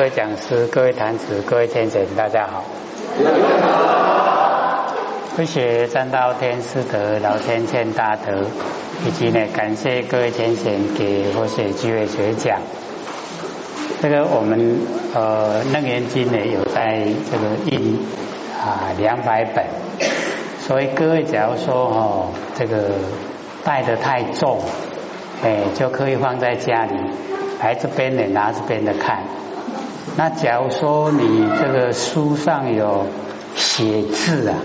各位讲师、各位坛子、各位天神，大家好。谢谢三道天师德、老天欠大德，以及呢，感谢各位天神给佛学机会学讲。这个我们呃楞严经呢有在这个印啊两百本，所以各位假如说哦这个带的太重，哎就可以放在家里，来这边呢拿这边的看。那假如说你这个书上有写字啊，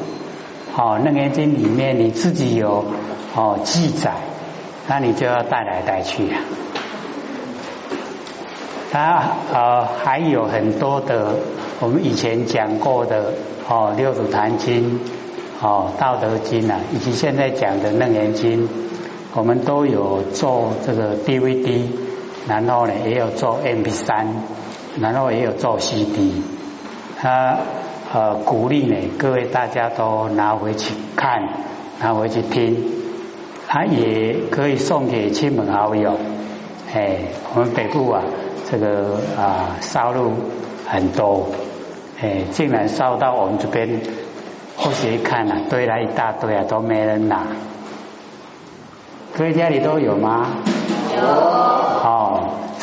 哦楞严经里面你自己有哦记载，那你就要带来带去啊。它呃还有很多的，我们以前讲过的哦六祖坛经哦道德经啊，以及现在讲的楞严经，我们都有做这个 DVD，然后呢也有做 MP 三，然后也有做 CD，他呃鼓励呢各位大家都拿回去看，拿回去听，他也可以送给亲朋好友，哎我们北部啊。这个啊烧入很多，哎，竟然烧到我们这边，或许一看啊，堆了一大堆啊，都没人拿。各位家里都有吗？有。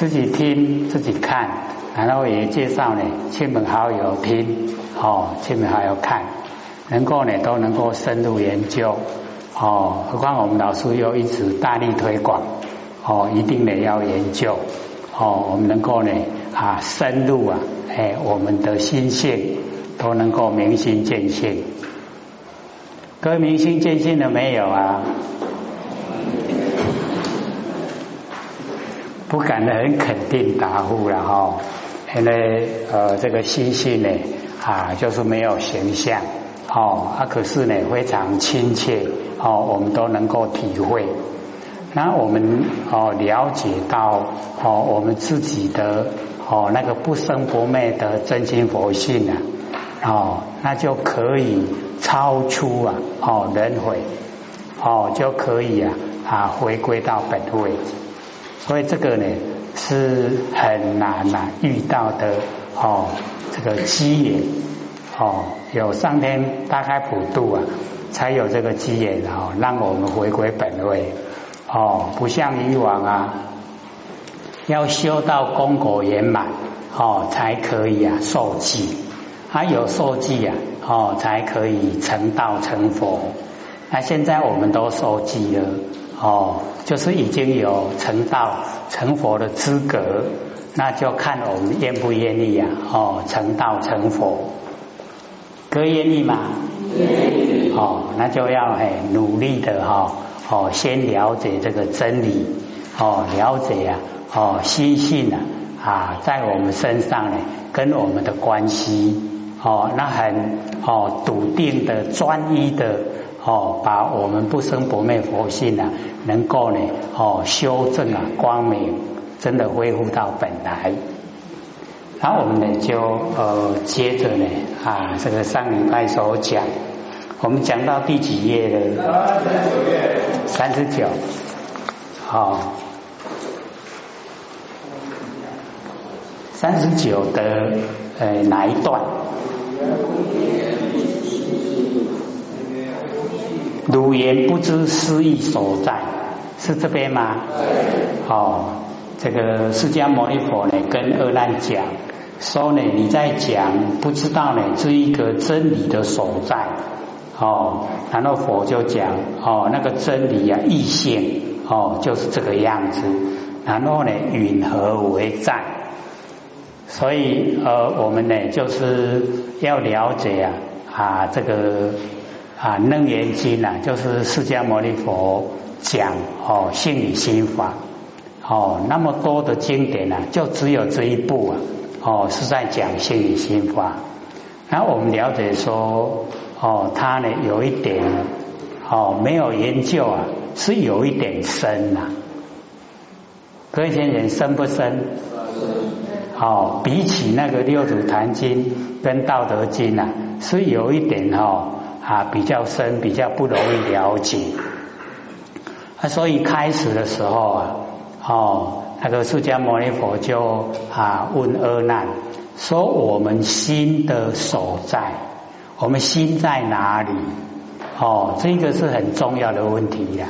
自己听自己看，然后也介绍呢，亲朋好友听，哦，亲朋好友看，能够呢都能够深入研究，哦，何况我们老师又一直大力推广，哦，一定得要研究。哦，我们能够呢啊深入啊，哎，我们的心性都能够明心见性。各位明心见性了没有啊？不敢很肯定答复了哈，因为呃这个心性呢啊就是没有形象哦，啊可是呢非常亲切哦，我们都能够体会。那我们哦了解到哦我们自己的哦那个不生不灭的真心佛性啊哦那就可以超出啊哦轮回哦就可以啊啊回归到本位，所以这个呢是很难呐遇到的哦这个机缘哦有上天大开普度啊才有这个机缘哦让我们回归本位。哦，不像以往啊，要修到功果圆满哦，才可以啊受记，还有受记啊哦，才可以成道成佛。那现在我们都受记了哦，就是已经有成道成佛的资格，那就看我们愿不愿意呀哦，成道成佛，各位愿意吗？愿意。哦，那就要哎努力的哈。哦，先了解这个真理，哦，了解呀，哦，心性啊，啊，在我们身上呢，跟我们的关系，哦，那很哦笃定的、专一的，哦，把我们不生不灭佛性啊，能够呢，哦，修正啊，光明，真的恢复到本来。然后我们呢，就呃，接着呢，啊，这个上礼拜所讲。我们讲到第几页了？三十九。好，三十九的呃哪一段？汝言不知思意所在，是这边吗？哦，这个释迦牟尼佛呢，跟阿难讲，说呢，你在讲不知道呢，这一个真理的所在。哦，然后佛就讲哦，那个真理啊，异性哦，就是这个样子。然后呢，允和为在？所以呃，我们呢就是要了解啊啊这个啊楞严经啊，就是释迦牟尼佛讲哦性理心法哦，那么多的经典啊，就只有这一部啊哦是在讲性理心法。然后我们了解说。哦，他呢有一点哦，没有研究啊，是有一点深呐。各位先生深不深？哦，比起那个六祖坛经跟道德经啊，是有一点哈啊比较深，比较不容易了解。啊，所以开始的时候啊，哦，那个释迦牟尼佛就啊问阿难，说我们心的所在，我们心在哪里？哦，这个是很重要的问题呀。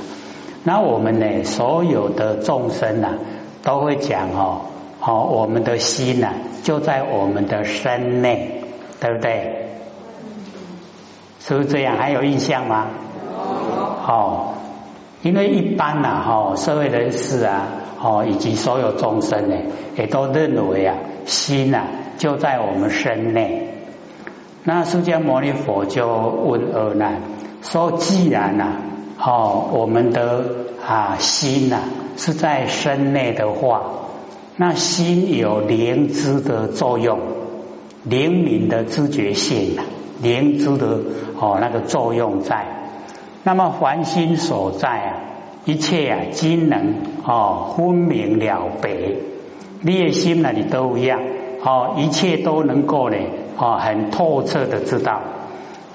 那我们呢，所有的众生呐，都会讲哦，哦，我们的心呐，就在我们的身内，对不对？是不是这样？还有印象吗？哦，因为一般呐，哈，社会人士啊，哦，以及所有众生呢，也都认为啊，心呐就在我们身内。那释迦牟尼佛就问阿难说：“既然呐。”哦，我们的啊心呐是在身内的话，那心有灵知的作用，灵敏的知觉性，灵知的哦那个作用在。那么凡心所在啊，一切啊机能哦分明了白，你的心那里都一样哦，一切都能够呢哦很透彻的知道。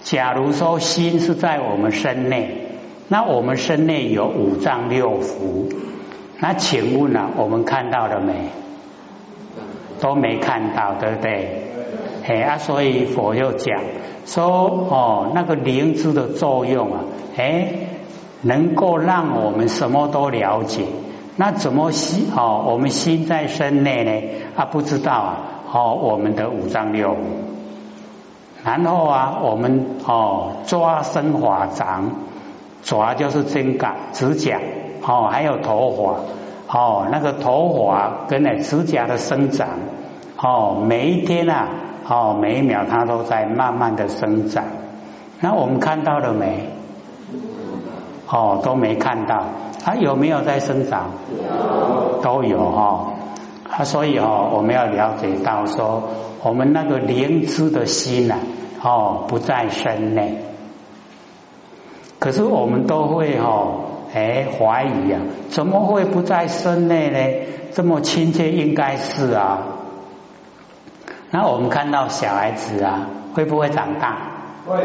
假如说心是在我们身内。那我们身内有五脏六腑，那请问呢？我们看到了没？都没看到，对不对？哎啊，所以佛又讲说哦，那个灵知的作用啊，哎，能够让我们什么都了解。那怎么心哦？我们心在身内呢？啊，不知道啊。哦，我们的五脏六腑，然后啊，我们哦抓生法掌。爪就是针甲、指甲，哦，还有头发，哦，那个头发跟那指甲的生长，哦，每一天啊，哦，每一秒它都在慢慢的生长。那我们看到了没？哦，都没看到。它有没有在生长？都有哈。啊，所以哦，我们要了解到说，我们那个灵知的心呐，哦，不在身内。可是我们都会哈，哎，怀疑啊，怎么会不在身内呢？这么亲切，应该是啊。那我们看到小孩子啊，会不会长大？会。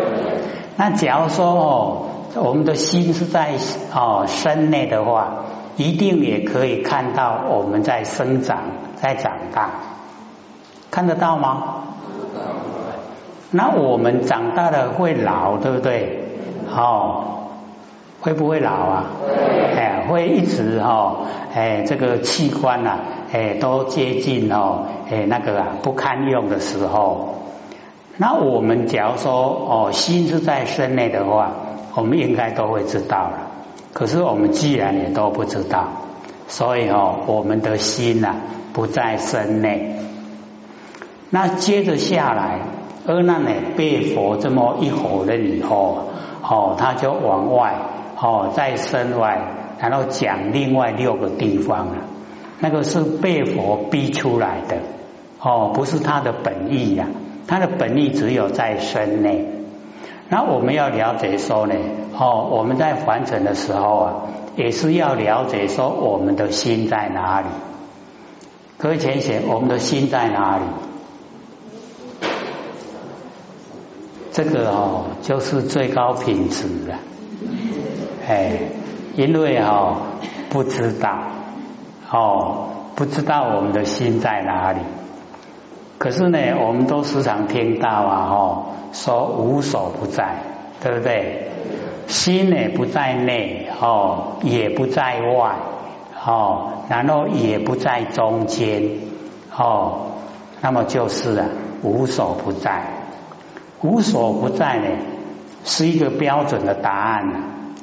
那假如说哦，我们的心是在哦身内的话，一定也可以看到我们在生长，在长大，看得到吗？那我们长大了会老，对不对？哦，会不会老啊？哎，会一直哈，哎，这个器官呐，哎，都接近哦，哎，那个啊不堪用的时候，那我们假如说哦，心是在身内的话，我们应该都会知道了。可是我们既然也都不知道，所以哦，我们的心呐不在身内。那接着下来，阿难呢被佛这么一吼了以后。哦，他就往外哦，在身外，然后讲另外六个地方了。那个是被佛逼出来的哦，不是他的本意呀。他的本意只有在身内。那我们要了解说呢，哦，我们在完成的时候啊，也是要了解说我们的心在哪里。各位浅显，我们的心在哪里？这个哦，就是最高品质了，哎，因为哦不知道，哦不知道我们的心在哪里。可是呢，我们都时常听到啊，哦说无所不在，对不对？心呢不在内，哦也不在外，哦然后也不在中间，哦那么就是啊无所不在。无所不在呢，是一个标准的答案。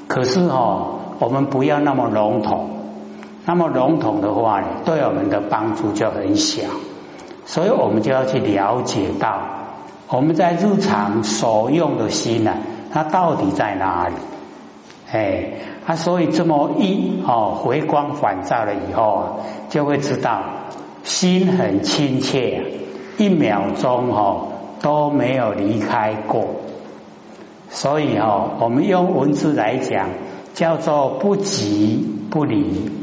可是哦，我们不要那么笼统，那么笼统的话，对我们的帮助就很小。所以我们就要去了解到，我们在日常所用的心呢，它到底在哪里？哎，啊，所以这么一哦回光返照了以后啊，就会知道心很亲切，一秒钟哦。都没有离开过，所以哦，我们用文字来讲，叫做不急不离。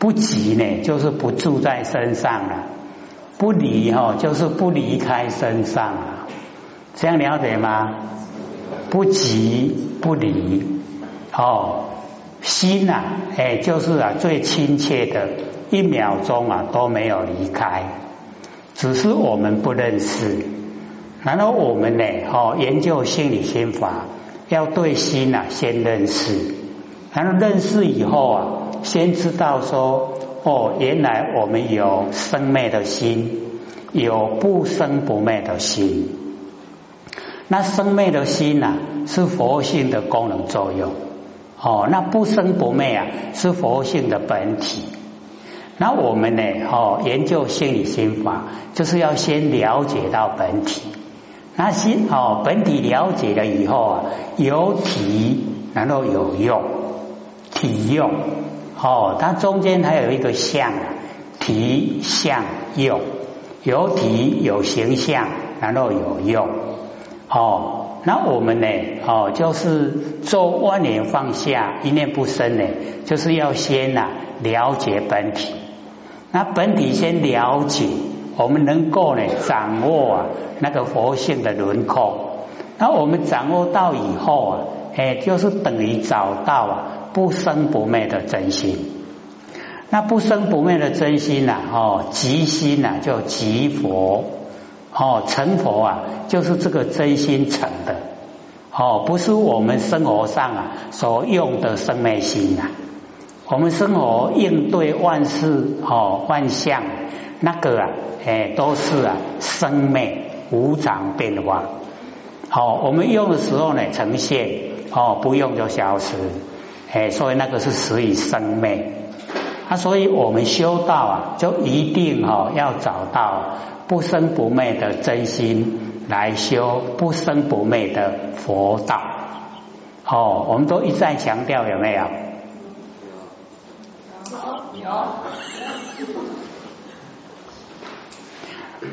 不急呢，就是不住在身上了；不离哈，就是不离开身上了。这样了解吗？不急不离，哦，心呐，哎，就是啊，最亲切的，一秒钟啊都没有离开。只是我们不认识。然后我们呢，哦，研究心理心法，要对心啊先认识，然后认识以后啊，先知道说，哦，原来我们有生灭的心，有不生不灭的心。那生灭的心呐，是佛性的功能作用，哦，那不生不灭啊，是佛性的本体。那我们呢，哦，研究心理心法，就是要先了解到本体。那心哦，本体了解了以后啊，有体，然后有用，体用哦，它中间还有一个相，体相用，有体有形象，然后有用哦。那我们呢哦，就是做万年放下，一念不生呢，就是要先呐了解本体。那本体先了解。我们能够呢掌握啊那个佛性的轮廓，那我们掌握到以后啊，哎，就是等于找到啊不生不灭的真心。那不生不灭的真心呐，哦，即心呐，叫即佛，哦，成佛啊，就是这个真心成的，哦，不是我们生活上啊所用的生灭心呐，我们生活应对万事哦万象。那个啊，哎，都是啊，生灭无常变化。好，我们用的时候呢，呈现哦，不用就消失。哎，所以那个是死于生灭。啊，所以我们修道啊，就一定哈要找到不生不灭的真心来修不生不灭的佛道。哦，我们都一再强调，有没有？有。有。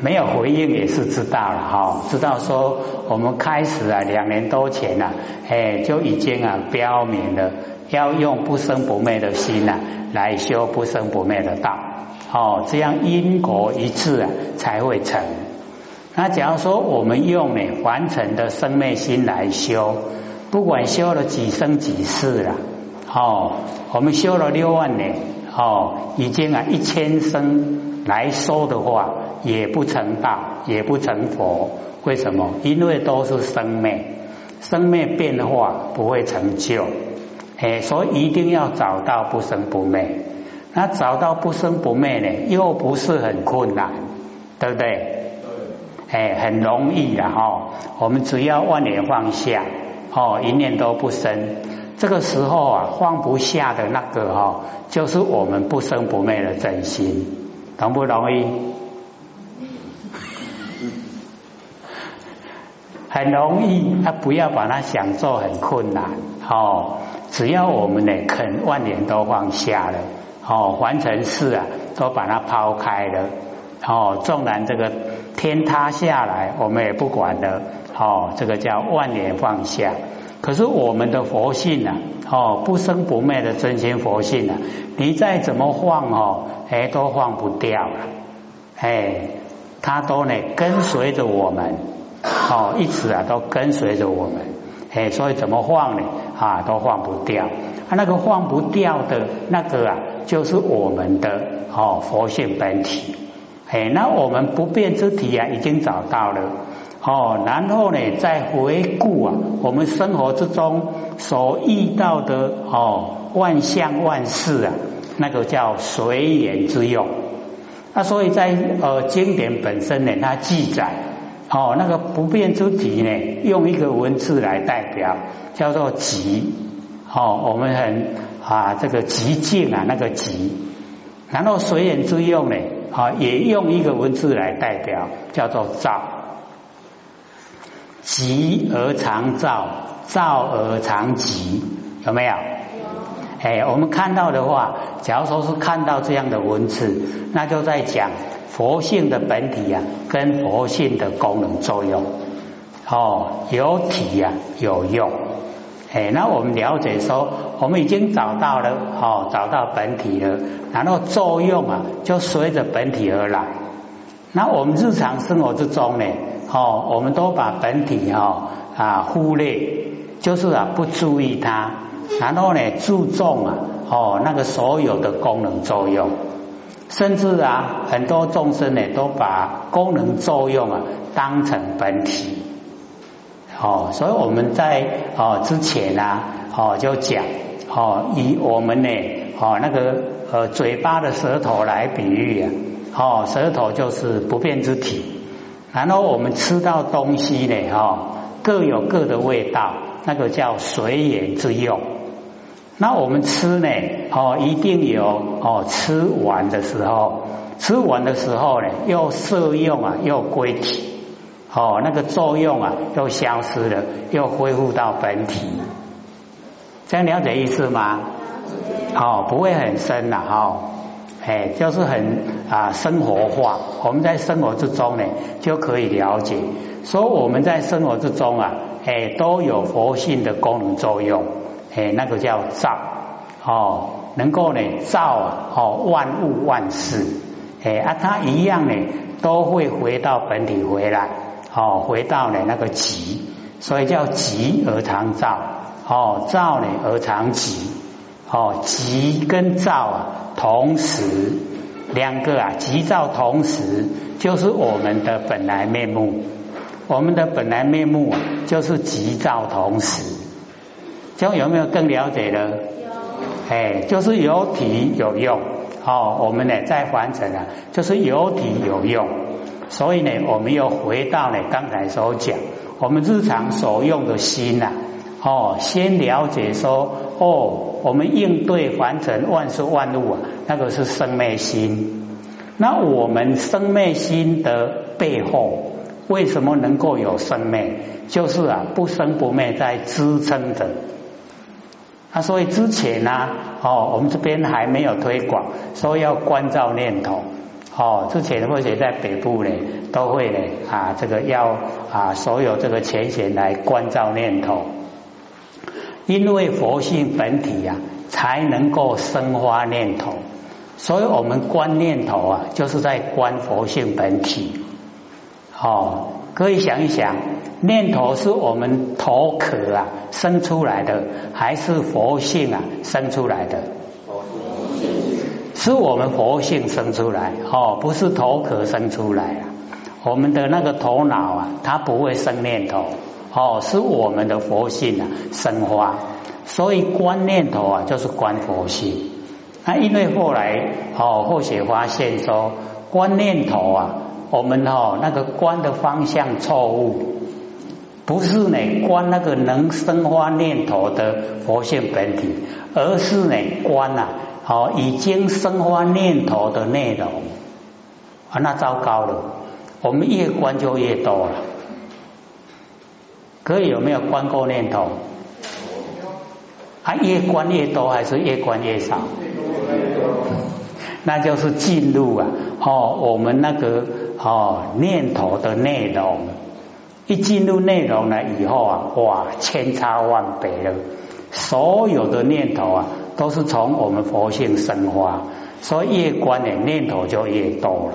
没有回应也是知道了哈，知道说我们开始啊两年多前呐，哎就已经啊标明了要用不生不灭的心呐来修不生不灭的道，哦这样因果一致啊才会成。那假如说我们用呢完成的生灭心来修，不管修了几生几世了，哦我们修了六万年，哦已经啊一千生来说的话。也不成道，也不成佛，为什么？因为都是生灭，生灭变化不会成就，哎，所以一定要找到不生不灭。那找到不生不灭呢，又不是很困难，对不对？哎，很容易的哈。我们只要万念放下，哦，一念都不生。这个时候啊，放不下的那个哈，就是我们不生不灭的真心，容不容易？很容易，他不要把它想做很困难哦。只要我们呢肯万年都放下了哦，完成事啊都把它抛开了哦。纵然这个天塌下来，我们也不管的哦。这个叫万年放下。可是我们的佛性呢哦，不生不灭的真心佛性呢，你再怎么放哦，哎都放不掉了，哎，它都呢跟随着我们。哦，一直啊都跟随着我们，哎，所以怎么放呢？啊，都放不掉。啊，那个放不掉的那个啊，就是我们的哦佛性本体。哎，那我们不变之体啊，已经找到了。哦，然后呢，再回顾啊，我们生活之中所遇到的哦万象万事啊，那个叫随缘之用。那所以在呃经典本身呢，它记载。哦，那个不变之体呢，用一个文字来代表，叫做极。哦，我们很啊，这个极静啊，那个极。然后随缘之用呢，啊，也用一个文字来代表，叫做照。极而常照，照而常极，有没有？哎，我们看到的话，假如说是看到这样的文字，那就在讲。佛性的本体呀，跟佛性的功能作用，哦，有体呀，有用，哎，那我们了解说，我们已经找到了，哦，找到本体了，然后作用啊，就随着本体而来。那我们日常生活之中呢，哦，我们都把本体哈啊忽略，就是啊不注意它，然后呢注重啊，哦那个所有的功能作用。甚至啊，很多众生呢，都把功能作用啊当成本体。哦，所以我们在哦之前啊，哦就讲哦，以我们呢哦那个呃嘴巴的舌头来比喻啊，哦舌头就是不变之体，然后我们吃到东西呢，哦各有各的味道，那个叫随缘之用。那我们吃呢，哦一定有哦吃完的时候，吃完的时候呢又摄用啊又归体。哦，那个作用啊，又消失了，又恢复到本体，这样了解意思吗？哦，不会很深了哈，哎，就是很啊生活化。我们在生活之中呢，就可以了解，说我们在生活之中啊，哎，都有佛性的功能作用，哎，那个叫造，哦，能够呢造啊，哦万物万事，哎啊，它一样呢，都会回到本体回来。哦，回到呢那个极，所以叫极而常造。哦，造呢而常极。哦，极跟造啊，同时两个啊，极造同时就是我们的本来面目。我们的本来面目啊，就是极造同时。这样有没有更了解了？有。哎，就是有体有用。哦，我们呢在凡尘啊，就是有体有用。所以呢，我们又回到呢刚才所讲，我们日常所用的心呐，哦，先了解说，哦，我们应对凡尘万事万物啊，那个是生灭心。那我们生灭心的背后，为什么能够有生灭？就是啊，不生不灭在支撑着。啊，所以之前呢，哦，我们这边还没有推广，说要关照念头。哦，之前或者在北部呢，都会呢啊，这个要啊，所有这个前贤来关照念头，因为佛性本体呀，才能够生发念头，所以我们观念头啊，就是在观佛性本体。哦，可以想一想，念头是我们头壳啊生出来的，还是佛性啊生出来的？是我们佛性生出来哦，不是头壳生出来。我们的那个头脑啊，它不会生念头哦，是我们的佛性啊生花。所以观念头啊，就是观佛性。那因为后来哦，后学发现说观念头啊，我们哦那个观的方向错误，不是呢观那个能生花念头的佛性本体，而是呢观啊。好，已经生发念头的内容啊，那糟糕了。我们越观就越多了。可以有没有关过念头？啊，越观越多还是越观越少？那就是进入啊，哦，我们那个哦念头的内容，一进入内容了以后啊，哇，千差万别了，所有的念头啊。都是从我们佛性生发，所以越观的念头就越多了。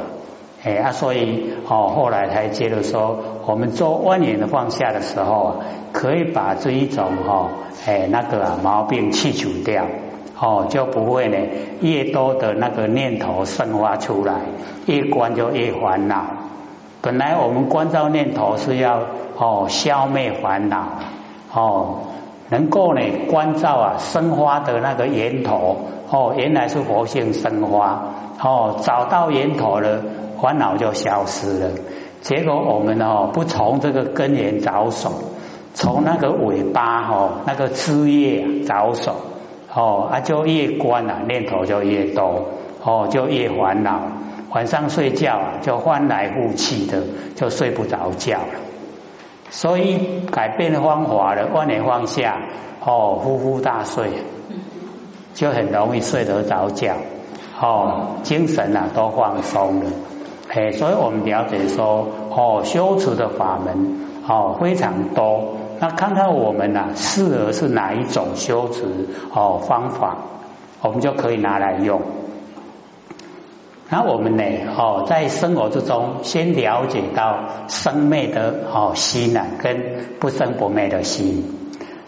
哎啊，所以哦，后来才接着说，我们做万年的放下的时候啊，可以把这一种哈哎那个啊毛病去除掉，哦就不会呢越多的那个念头生发出来，越观就越烦恼。本来我们观照念头是要哦消灭烦恼哦。能够呢关照啊生花的那个源头哦，原来是佛性生花哦，找到源头了，烦恼就消失了。结果我们哦不从这个根源着手，从那个尾巴哦那个枝叶着手哦，啊就越关啊念头就越多哦，就越烦恼。晚上睡觉就翻来覆去的，就睡不着觉了。所以改变方法了，万年放下哦，呼呼大睡，就很容易睡得着觉哦，精神啊都放松了。哎，所以我们了解说哦，修持的法门哦非常多，那看看我们呐适合是哪一种修持哦方法，我们就可以拿来用。那我们呢？哦，在生活之中，先了解到生灭的哦心啊，跟不生不灭的心。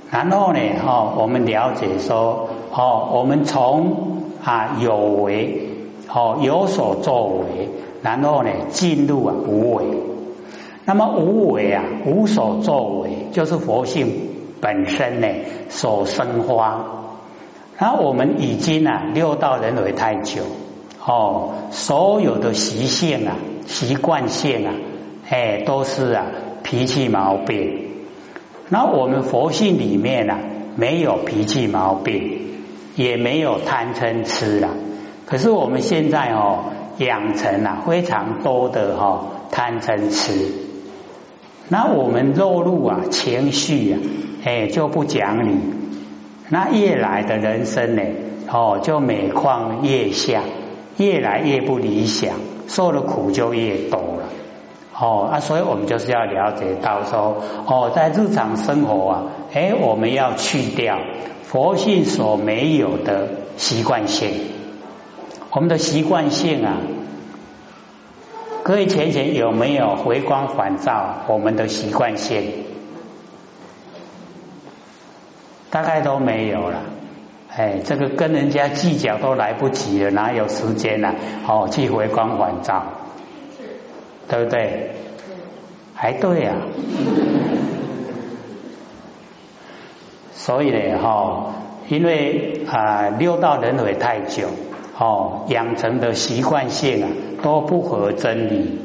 然后呢，哦，我们了解说，哦，我们从啊有为哦有所作为，然后呢进入啊无为。那么无为啊无所作为，就是佛性本身呢所生花。然后我们已经啊六道轮回太久，哦，所有的习性啊习惯性啊，哎都是啊脾气毛病。那我们佛性里面啊没有脾气毛病。也没有贪嗔痴啊，可是我们现在哦养成了非常多的哈贪嗔痴，那我们落入啊情绪啊，哎就不讲理，那越来的人生呢哦就每况愈下，越来越不理想，受的苦就越多了哦啊，所以我们就是要了解到说哦在日常生活啊，哎我们要去掉。佛性所没有的习惯性，我们的习惯性啊，各位浅浅有没有回光返照？我们的习惯性大概都没有了。哎，这个跟人家计较都来不及了，哪有时间呢？哦，去回光返照，对不对？还对呀。所以呢，哈，因为啊六道轮回太久，哦，养成的习惯性啊都不合真理，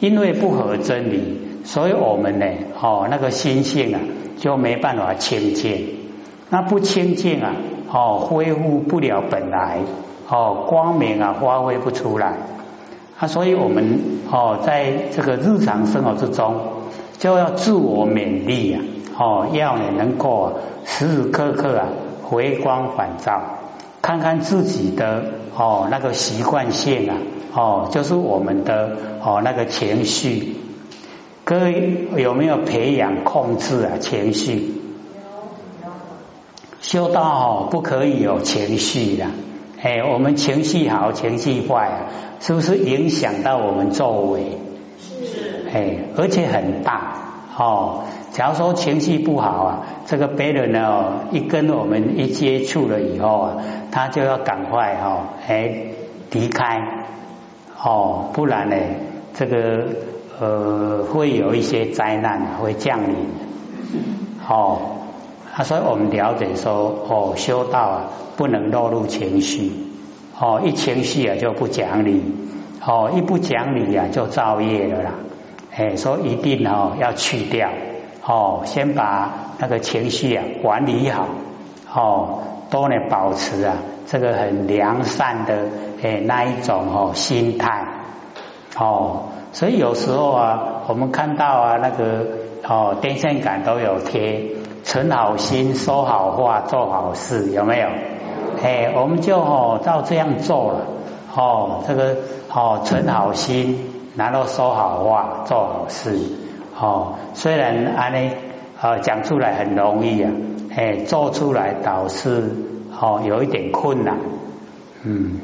因为不合真理，所以我们呢，哦，那个心性啊就没办法清净，那不清净啊，哦，恢复不了本来，哦，光明啊发挥不出来，啊，所以我们哦在这个日常生活之中就要自我勉励啊。哦，要你能够时时刻刻啊回光返照，看看自己的哦那个习惯性啊，哦就是我们的哦那个情绪，各位有没有培养控制啊情绪？修道哦不可以有情绪的，哎，我们情绪好，情绪坏啊，是不是影响到我们作为？是，哎，而且很大哦。假如说情绪不好啊，这个别人呢一跟我们一接触了以后啊，他就要赶快哈哎离开哦，不然呢这个呃会有一些灾难会降临哦。啊，所以我们了解说哦，修道啊不能落入情绪哦，一情绪啊就不讲理哦，一不讲理啊就造业了啦。哎，说一定哦要去掉。哦，先把那个情绪啊管理好，哦，都能保持啊这个很良善的诶那一种哦心态，哦，所以有时候啊，我们看到啊那个哦电线杆都有贴，存好心，说好话，做好事，有没有？哎，我们就哦照这样做了，哦，这个哦存好心，然后说好话，做好事。哦，虽然安尼呃讲出来很容易啊，哎，做出来倒是哦有一点困难，嗯，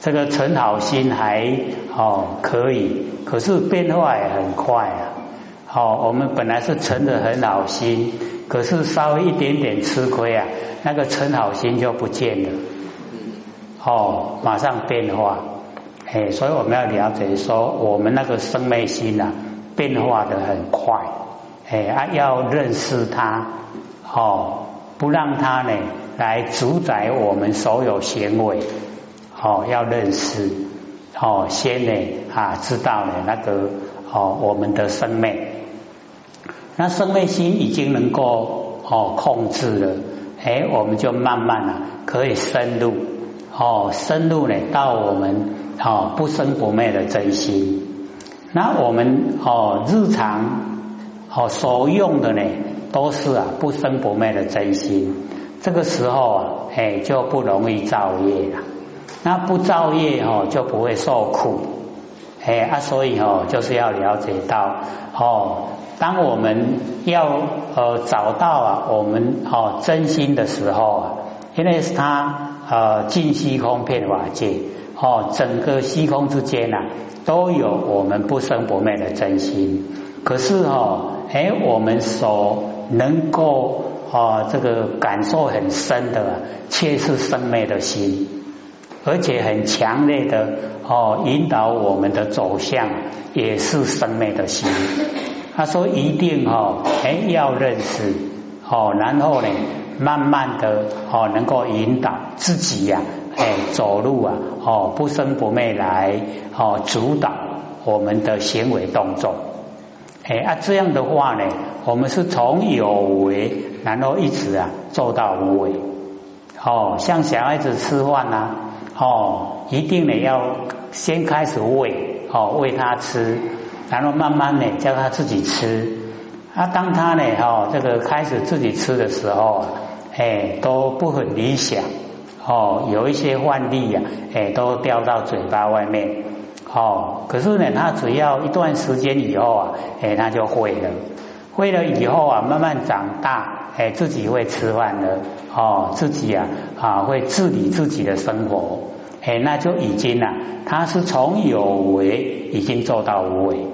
这个存好心还哦可以，可是变化也很快啊。哦，我们本来是存的很好心，可是稍微一点点吃亏啊，那个存好心就不见了，哦，马上变化，哎，所以我们要了解说，我们那个生昧心呐。变化的很快，哎啊，要认识它，哦，不让它呢来主宰我们所有行为，哦，要认识，哦，先呢啊知道呢那个哦我们的生命，那生命心已经能够哦控制了，哎，我们就慢慢啊可以深入，哦，深入呢到我们哦不生不灭的真心。那我们哦，日常哦所用的呢，都是啊不生不灭的真心。这个时候啊，哎就不容易造业了。那不造业哦，就不会受苦。哎啊，所以哦，就是要了解到哦，当我们要呃找到啊我们哦真心的时候啊，因为是它呃尽虚空遍法界。哦，整个虚空之间呐，都有我们不生不灭的真心。可是哦，哎，我们所能够哦，这个感受很深的，却是生灭的心。而且很强烈的哦引导我们的走向，也是生灭的心。他说一定哦，哎要认识哦，然后呢，慢慢的哦能够引导自己呀，哎走路啊哦不生不灭来哦主导我们的行为动作。哎啊这样的话呢，我们是从有为，然后一直啊做到无为。哦，像小孩子吃饭呐，哦一定呢要先开始喂哦喂他吃。然后慢慢的叫他自己吃，啊，当他呢，哦，这个开始自己吃的时候啊，哎，都不很理想，哦，有一些饭粒呀，哎，都掉到嘴巴外面，哦，可是呢，他只要一段时间以后啊，哎，他就会了，会了以后啊，慢慢长大，哎，自己会吃饭了，哦，自己啊啊会治理自己的生活，哎，那就已经啊，他是从有为已经做到无为。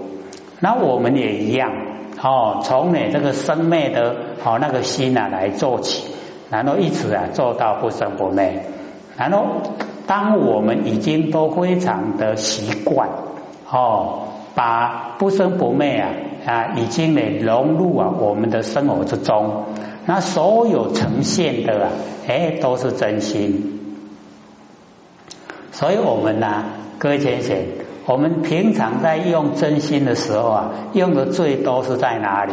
那我们也一样哦，从你这个生灭的哦那个心啊来做起，然后一直啊做到不生不灭。然后当我们已经都非常的习惯哦，把不生不灭啊啊已经呢融入啊我们的生活之中，那所有呈现的啊哎都是真心。所以我们呢，各位先生。我们平常在用真心的时候啊，用的最多是在哪里？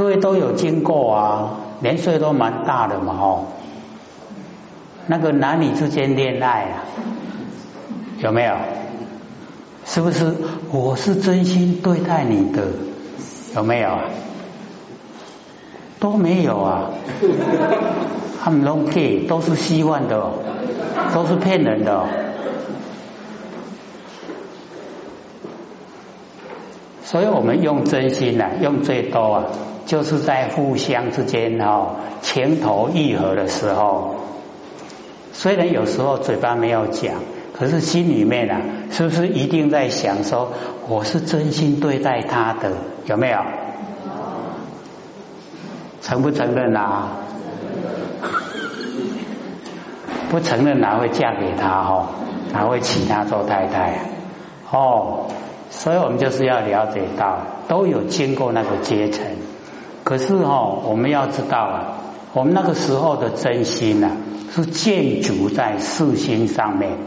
各位都有经过啊，年岁都蛮大的嘛，哦，那个男女之间恋爱啊，有没有？是不是？我是真心对待你的，有没有？都没有啊，他们都 gay，都是希望的。都是骗人的，所以我们用真心呢，用最多啊，就是在互相之间哈情投意合的时候，虽然有时候嘴巴没有讲，可是心里面啊，是不是一定在想说，我是真心对待他的，有没有？承不承认啊？不承认哪会嫁给他哈？哪会娶她做太太？哦，所以我们就是要了解到，都有经过那个阶层。可是哈，我们要知道啊，我们那个时候的真心啊，是建筑在四心上面。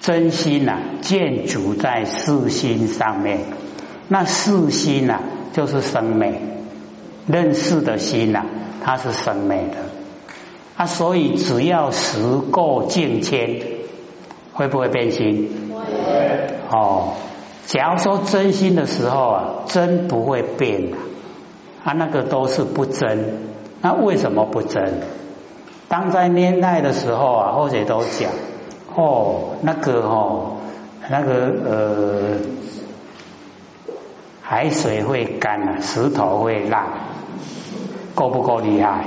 真心呐，建筑在四心上面。那四心呐，就是生美，认识的心呐，它是生美的。啊，所以只要时过境迁，会不会变心？会。哦，假如说真心的时候啊，真不会变啊，那个都是不真。那为什么不真？当在恋爱的时候啊，或者都讲哦，那个哦，那个呃，海水会干啊，石头会烂，够不够厉害？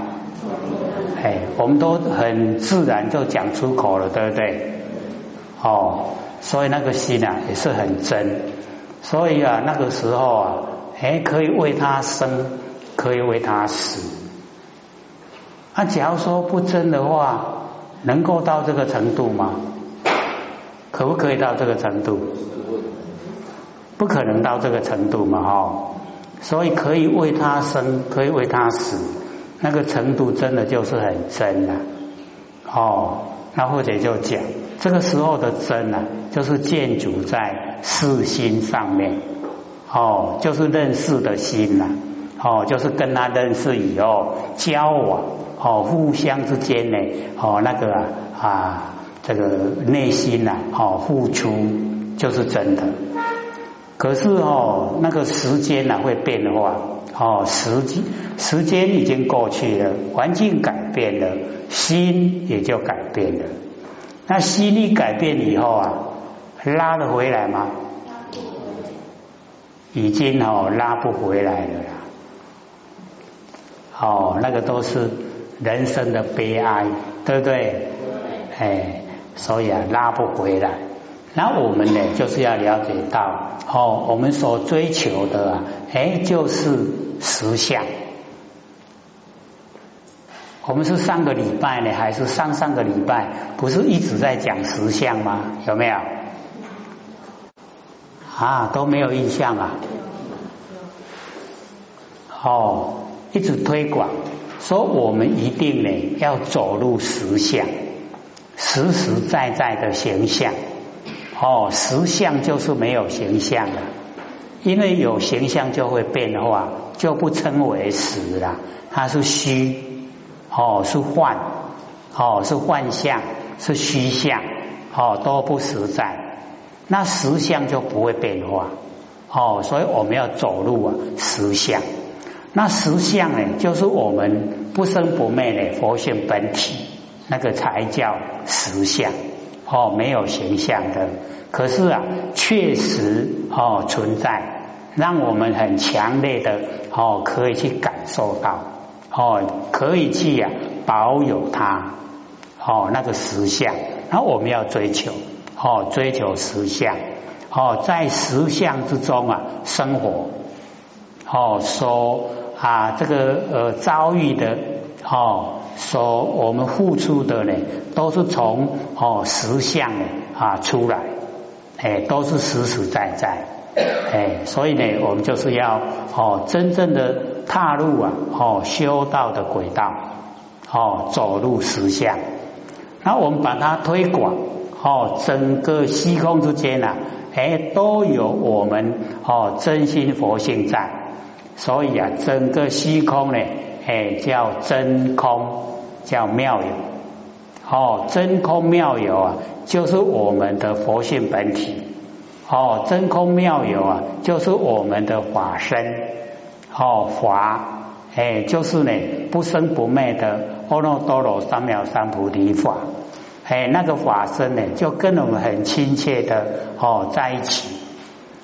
哎，我们都很自然就讲出口了，对不对？哦，所以那个心啊也是很真，所以啊那个时候啊，哎可以为他生，可以为他死。那假如说不真的话，能够到这个程度吗？可不可以到这个程度？不可能到这个程度嘛，哈。所以可以为他生，可以为他死。那个程度真的就是很真呐，哦，那或者就讲这个时候的真呐，就是建筑在四心上面，哦，就是认识的心呐，哦，就是跟他认识以后交往，哦，互相之间呢，哦，那个啊，这个内心呐，哦，付出就是真的。可是哦，那个时间呐会变化。哦，时间时间已经过去了，环境改变了，心也就改变了。那心力改变以后啊，拉得回来吗？已经哦拉不回来了啦。哦，那个都是人生的悲哀，对不对？哎，所以啊拉不回来。那我们呢，就是要了解到，哦，我们所追求的啊，哎，就是实相。我们是上个礼拜呢，还是上上个礼拜？不是一直在讲实相吗？有没有？啊，都没有印象啊。哦，一直推广，说我们一定呢要走入实相，实实在在的形象。哦，实相就是没有形象了，因为有形象就会变化，就不称为实了，它是虚。哦，是幻，哦是幻象，是虚象，哦都不实在。那实相就不会变化，哦，所以我们要走入啊实相。那实相呢，就是我们不生不灭的佛性本体，那个才叫实相。哦，没有形象的，可是啊，确实哦存在，让我们很强烈的哦可以去感受到。哦，可以去呀，保有它，哦，那个实相，然后我们要追求，哦，追求实相，哦，在实相之中啊，生活，哦，说啊，这个呃遭遇的，哦，说我们付出的呢，都是从哦实相啊出来，哎，都是实实在在，哎，所以呢，我们就是要哦，真正的。踏入啊，哦，修道的轨道，哦，走入实相。那我们把它推广，哦，整个虚空之间呐，哎，都有我们哦真心佛性在。所以啊，整个虚空呢，哎，叫真空，叫妙有。哦，真空妙有啊，就是我们的佛性本体。哦，真空妙有啊，就是我们的法身。哦，法，哎，就是呢，不生不灭的阿耨多罗三藐三菩提法，哎，那个法身呢，就跟我们很亲切的哦在一起。